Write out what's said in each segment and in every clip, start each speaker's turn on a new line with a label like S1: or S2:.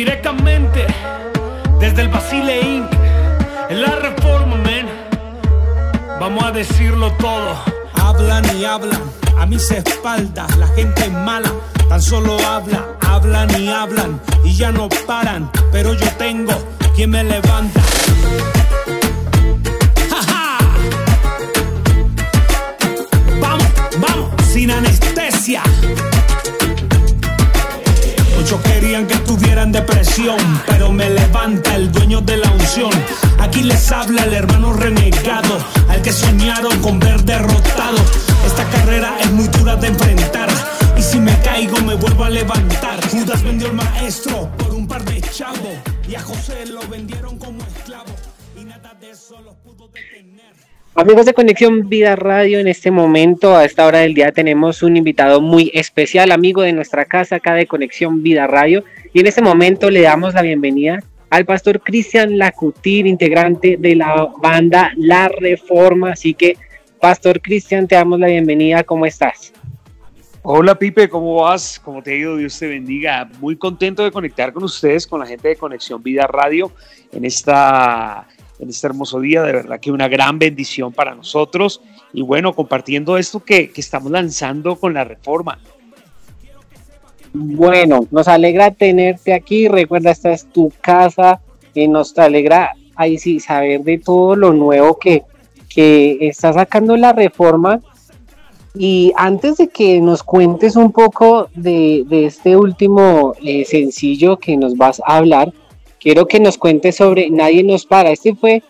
S1: Directamente desde el Basile Inc. En la reforma, men. Vamos a decirlo todo.
S2: Hablan y hablan a mis espaldas, la gente mala. Tan solo habla, hablan y hablan y ya no paran. Pero yo tengo quien me levanta. Vamos, vamos, sin anestesia. Querían que estuviera en depresión, pero me levanta el dueño de la unción. Aquí les habla el hermano renegado, al que soñaron con ver derrotado. Esta carrera es muy dura de enfrentar, y si me caigo me vuelvo a levantar. Judas vendió el maestro por un par de chavos, y a José
S3: Amigos de Conexión Vida Radio, en este momento, a esta hora del día, tenemos un invitado muy especial, amigo de nuestra casa acá de Conexión Vida Radio. Y en este momento le damos la bienvenida al pastor Cristian Lacutir, integrante de la banda La Reforma. Así que, Pastor Cristian, te damos la bienvenida. ¿Cómo estás?
S4: Hola Pipe, ¿cómo vas? ¿Cómo te ha ido? Dios te bendiga. Muy contento de conectar con ustedes, con la gente de Conexión Vida Radio en esta en este hermoso día. De verdad que una gran bendición para nosotros. Y bueno, compartiendo esto que, estamos lanzando con la reforma.
S3: Bueno, nos alegra tenerte aquí. Recuerda, esta es tu casa. Y nos alegra ahí sí saber de todo lo nuevo que, que está sacando la reforma. Y antes de que nos cuentes un poco de, este último eh, sencillo que nos vas a hablar, quiero que nos cuentes sobre Nadie nos para. Este fue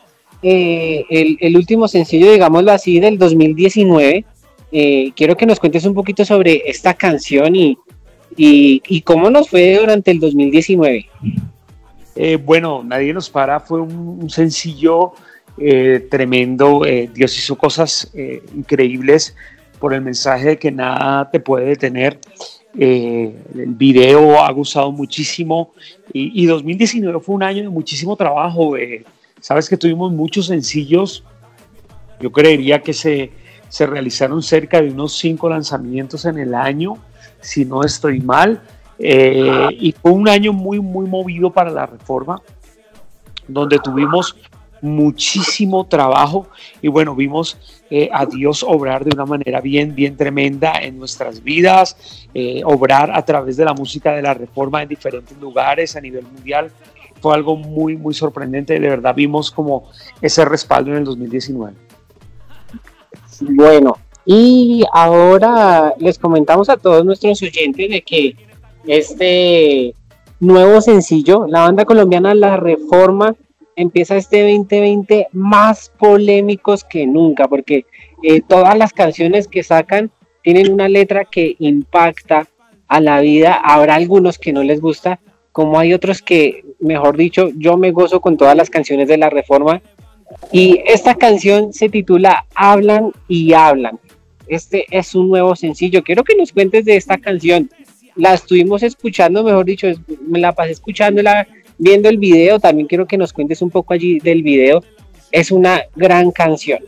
S3: eh, el, último sencillo, digámoslo así, del 2019. Eh, quiero que nos cuentes un poquito sobre esta canción y, cómo nos fue durante el 2019.
S4: Eh, bueno, Nadie nos para fue un, sencillo tremendo. Dios hizo cosas increíbles por el mensaje de que nada te puede detener. El video ha gustado muchísimo y, 2019 fue un año de muchísimo trabajo. Eh, Sabes que tuvimos muchos sencillos. Yo creería que se, se realizaron cerca de unos cinco lanzamientos en el año, si no estoy mal. Eh, y fue un año muy, muy movido para la reforma, donde tuvimos muchísimo trabajo y bueno, vimos eh, a Dios obrar de una manera bien, bien tremenda en nuestras vidas, obrar a través de la música de la reforma en diferentes lugares a nivel mundial fue algo muy, muy sorprendente. De verdad vimos como ese respaldo en el 2019.
S3: Bueno, y ahora les comentamos a todos nuestros oyentes de que este nuevo sencillo, la banda colombiana La Reforma, empieza este 2020 más polémicos que nunca, porque eh, todas las canciones que sacan tienen una letra que impacta a la vida. Habrá algunos que no les gusta, como hay otros que, mejor dicho, yo me gozo con todas las canciones de la Reforma. Y esta canción se titula Hablan y Hablan. Este es un nuevo sencillo. Quiero que nos cuentes de esta canción. La estuvimos escuchando, mejor dicho, me la pasé escuchándola, viendo el video. También quiero que nos cuentes un poco allí del video. Es una gran canción.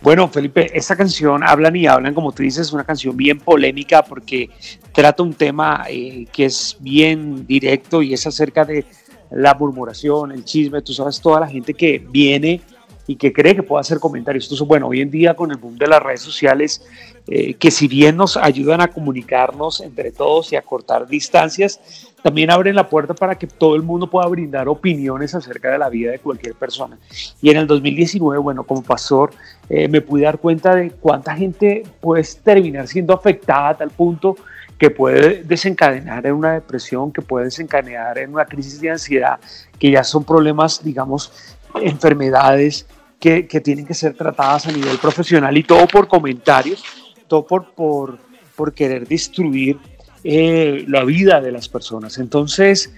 S4: Bueno, Felipe, esta canción, Hablan y Hablan, como tú dices, es una canción bien polémica porque trata un tema eh, que es bien directo y es acerca de la murmuración, el chisme, tú sabes, toda la gente que viene y que cree que puede hacer comentarios. Entonces, bueno, hoy en día con el boom de las redes sociales, eh, que si bien nos ayudan a comunicarnos entre todos y a cortar distancias, también abren la puerta para que todo el mundo pueda brindar opiniones acerca de la vida de cualquier persona. Y en el 2019, bueno, como pastor, eh, me pude dar cuenta de cuánta gente puede terminar siendo afectada a tal punto que puede desencadenar en una depresión, que puede desencadenar en una crisis de ansiedad, que ya son problemas, digamos, enfermedades que, tienen que ser tratadas a nivel profesional y todo por comentarios, todo por, por, por querer destruir eh, la vida de las personas. Entonces,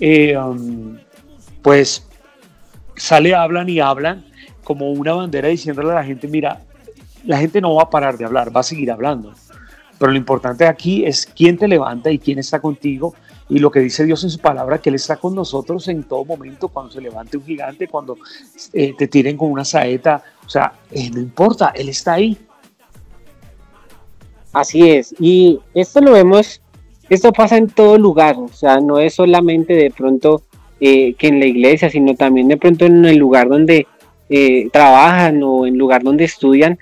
S4: eh, um, pues sale, hablan y hablan como una bandera diciéndole a la gente, mira, la gente no va a parar de hablar, va a seguir hablando. Pero lo importante aquí es quién te levanta y quién está contigo y lo que dice Dios en su palabra, que Él está con nosotros en todo momento, cuando se levante un gigante, cuando eh, te tiren con una saeta, o sea, no importa, Él está ahí.
S3: Así es, y esto lo vemos esto pasa en todo lugar, o sea, no es solamente de pronto eh, que en la iglesia, sino también de pronto en el lugar donde eh, trabajan o en el lugar donde estudian.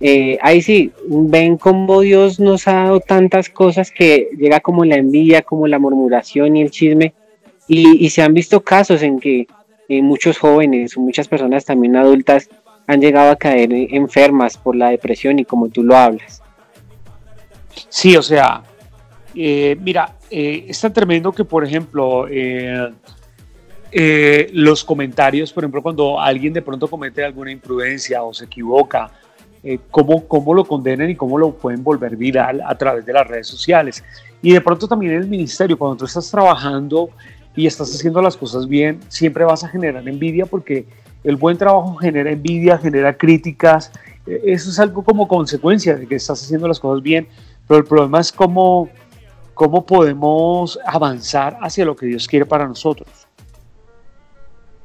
S3: Eh, ahí sí, ven cómo Dios nos ha dado tantas cosas que llega como la envidia, como la murmuración y el chisme. Y, se han visto casos en que muchos jóvenes o muchas personas también adultas han llegado a caer enfermas por la depresión y como tú lo hablas.
S4: Sí, o sea, eh, mira, eh, es tan tremendo que, por ejemplo, eh, los comentarios, por ejemplo, cuando alguien de pronto comete alguna imprudencia o se equivoca, cómo, cómo lo condenan y cómo lo pueden volver viral a través de las redes sociales. Y de pronto también el ministerio, cuando tú estás trabajando y estás haciendo las cosas bien, siempre vas a generar envidia porque el buen trabajo genera envidia, genera críticas. Eso es algo como consecuencia de que estás haciendo las cosas bien, pero el problema es cómo cómo podemos avanzar hacia lo que Dios quiere para nosotros.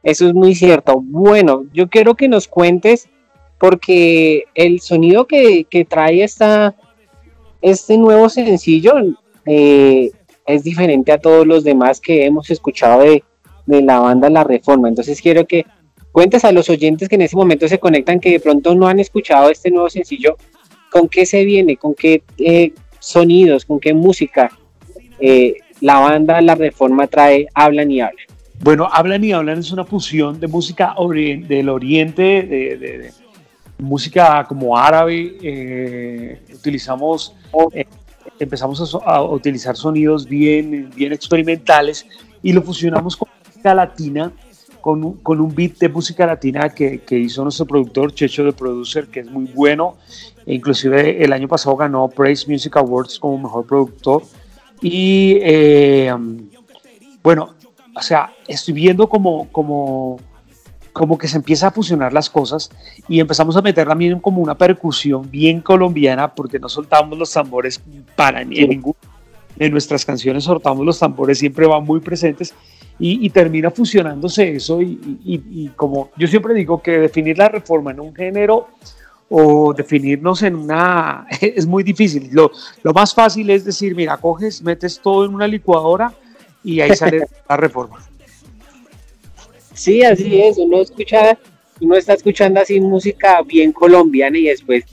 S3: Eso es muy cierto. Bueno, yo quiero que nos cuentes, porque el sonido que, trae esta, este nuevo sencillo eh, es diferente a todos los demás que hemos escuchado de, la banda La Reforma. Entonces quiero que cuentes a los oyentes que en ese momento se conectan, que de pronto no han escuchado este nuevo sencillo, con qué se viene, con qué eh, sonidos, con qué música eh, la banda La Reforma trae Hablan y Hablan.
S4: Bueno, Hablan y Hablan es una fusión de música del oriente, de, música como árabe. Eh, utilizamos, eh, empezamos a, utilizar sonidos bien, bien experimentales y lo fusionamos con música latina, con, un beat de música latina que, que, hizo nuestro productor, Checho de Producer, que es muy bueno. E inclusive el año pasado ganó Praise Music Awards como mejor productor. Y eh, bueno, o sea, estoy viendo como, como, como que se empieza a fusionar las cosas y empezamos a meter también como una percusión bien colombiana porque no soltamos los tambores para en ningún en nuestras canciones soltamos los tambores siempre van muy presentes y, termina fusionándose eso y, y, como yo siempre digo que definir la reforma en un género o definirnos en una... es muy difícil. Lo, lo, más fácil es decir, mira, coges, metes todo en una licuadora y ahí sale la reforma.
S3: Sí, así es. Uno, escucha, uno está escuchando así música bien colombiana y después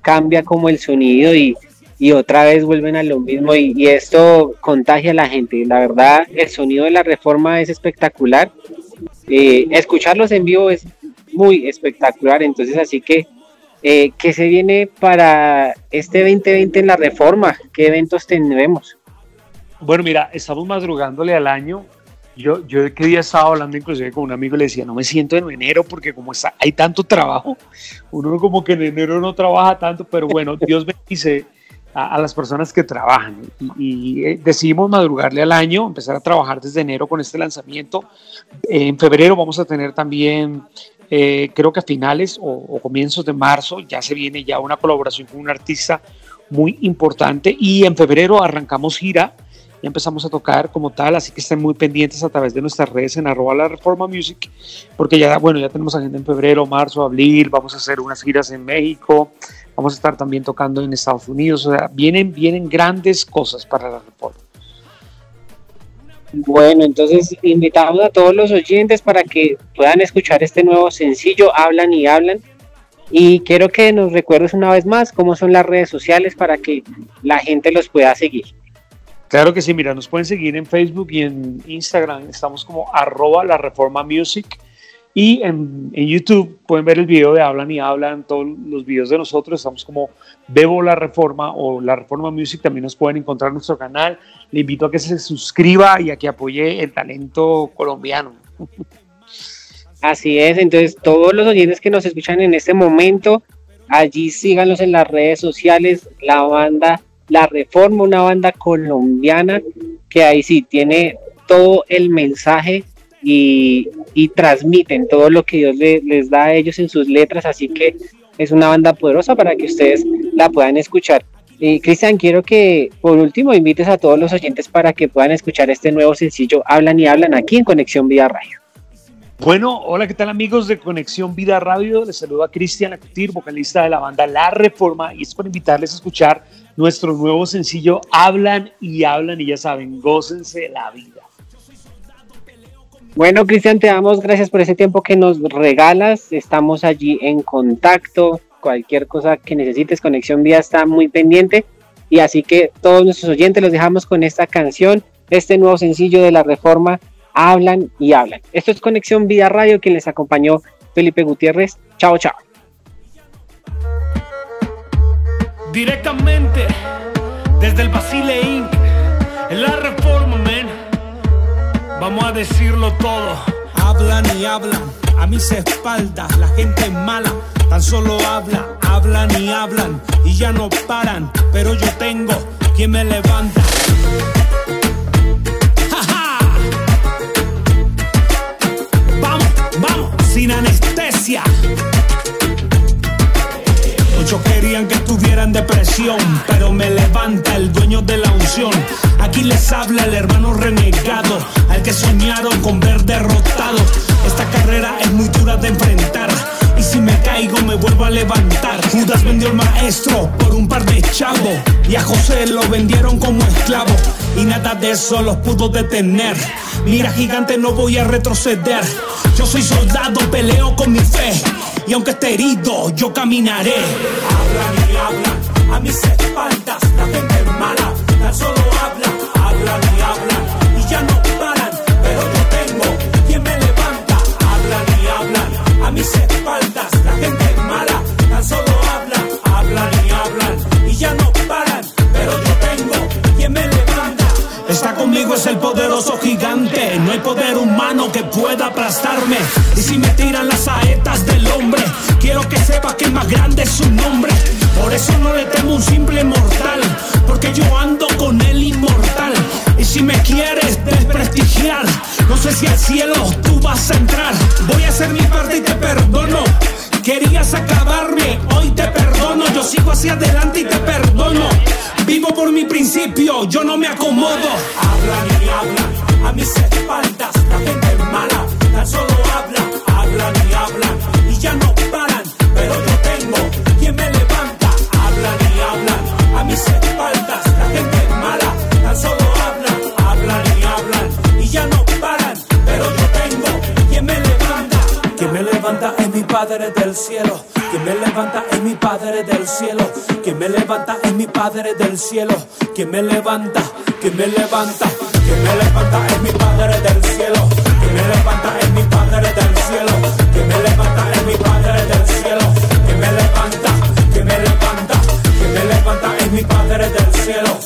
S3: cambia como el sonido y, y otra vez vuelven a lo mismo y, y, esto contagia a la gente. La verdad, el sonido de la reforma es espectacular. Eh, escucharlos en vivo es muy espectacular. Entonces, así que eh, ¿Qué se viene para este 2020 en la reforma? ¿Qué eventos tendremos?
S4: Bueno, mira, estamos madrugándole al año. Yo, yo que día estaba hablando inclusive con un amigo y le decía, no me siento en enero porque como está, hay tanto trabajo, uno como que en enero no trabaja tanto, pero bueno, Dios bendice a, las personas que trabajan y, eh, decidimos madrugarle al año, empezar a trabajar desde enero con este lanzamiento. en febrero vamos a tener también eh, creo que a finales o, comienzos de marzo ya se viene ya una colaboración con un artista muy importante y en febrero arrancamos gira y empezamos a tocar como tal, así que estén muy pendientes a través de nuestras redes en arroba la reforma music, porque ya, bueno, ya tenemos agenda en febrero, marzo, abril, vamos a hacer unas giras en México, vamos a estar también tocando en Estados Unidos, o sea, vienen, vienen grandes cosas para la reforma.
S3: Bueno, entonces invitamos a todos los oyentes para que puedan escuchar este nuevo sencillo, Hablan y Hablan. Y quiero que nos recuerdes una vez más cómo son las redes sociales para que la gente los pueda seguir.
S4: Claro que sí, mira, nos pueden seguir en Facebook y en Instagram, estamos como arroba la reforma music. Y en, YouTube pueden ver el video de Hablan y Hablan, todos los videos de nosotros. Estamos como Bebo La Reforma o La Reforma Music. También nos pueden encontrar en nuestro canal. Le invito a que se suscriba y a que apoye el talento colombiano.
S3: Así es. Entonces, todos los oyentes que nos escuchan en este momento, allí síganlos en las redes sociales. La banda La Reforma, una banda colombiana que ahí sí tiene todo el mensaje y, transmiten todo lo que Dios les da a ellos en sus letras, así que es una banda poderosa para que ustedes la puedan escuchar. Y Cristian, quiero que por último invites a todos los oyentes para que puedan escuchar este nuevo sencillo Hablan y Hablan aquí en Conexión Vida Radio.
S4: Bueno, hola, ¿qué tal amigos de Conexión Vida Radio? Les saludo a Cristian Acutir, vocalista de la banda La Reforma, y es para invitarles a escuchar nuestro nuevo sencillo Hablan y Hablan y ya saben, gócense la vida.
S3: Bueno, Cristian, te damos gracias por ese tiempo que nos regalas. Estamos allí en contacto. Cualquier cosa que necesites, Conexión Vía está muy pendiente. Y así que todos nuestros oyentes los dejamos con esta canción, este nuevo sencillo de la Reforma, Hablan y Hablan. Esto es Conexión Vida Radio, quien les acompañó Felipe Gutiérrez. Chao, chao.
S1: Directamente desde el Basile Inc. En la Reforma, men. Vamos a decirlo todo.
S2: Hablan y hablan a mis espaldas, la gente mala tan solo habla, hablan y hablan y ya no paran, pero yo tengo quien me levanta. Pero me levanta el dueño de la unción. Aquí les habla el hermano renegado, al que soñaron con ver derrotado. Esta carrera es muy dura de enfrentar. Y si me caigo me vuelvo a levantar. Judas vendió al maestro por un par de chavos. Y a José lo vendieron como esclavo. Y nada de eso los pudo detener. Mira gigante no voy a retroceder. Yo soy soldado, peleo con mi fe. Y aunque esté herido, yo caminaré. Mis espaldas, la gente mala, tan solo habla, hablan y hablan poderoso gigante. No hay poder humano que pueda aplastarme. Y si me tiran las saetas del hombre, quiero que sepa que el más grande es su nombre. Por eso no le temo un simple mortal. Porque yo ando con el inmortal. Y si me quieres desprestigiar, no sé si al cielo tú vas a entrar. Voy a hacer mi parte y te perdono. Querías acabarme, hoy te perdono. Yo sigo hacia adelante y te perdono. Vivo por mi principio, yo no me acomodo. Hablan y hablan a mis espaldas, la gente mala, tan solo habla, hablan y hablan y ya no paran, pero yo tengo quien me levanta. Hablan y hablan a mis espaldas, la gente mala, tan solo habla, hablan y hablan y ya no paran, pero yo tengo quien me levanta. Quien me levanta Padre del cielo. Quien me levanta es mi Padre del cielo. Quien me levanta es mi Padre del cielo. Quien me levanta, quien me levanta, quien me levanta es mi Padre del cielo. Quien me levanta es mi Padre del cielo. Quien me levanta es mi Padre del cielo. Quien me levanta, quien me levanta, quien me levanta es mi Padre del cielo.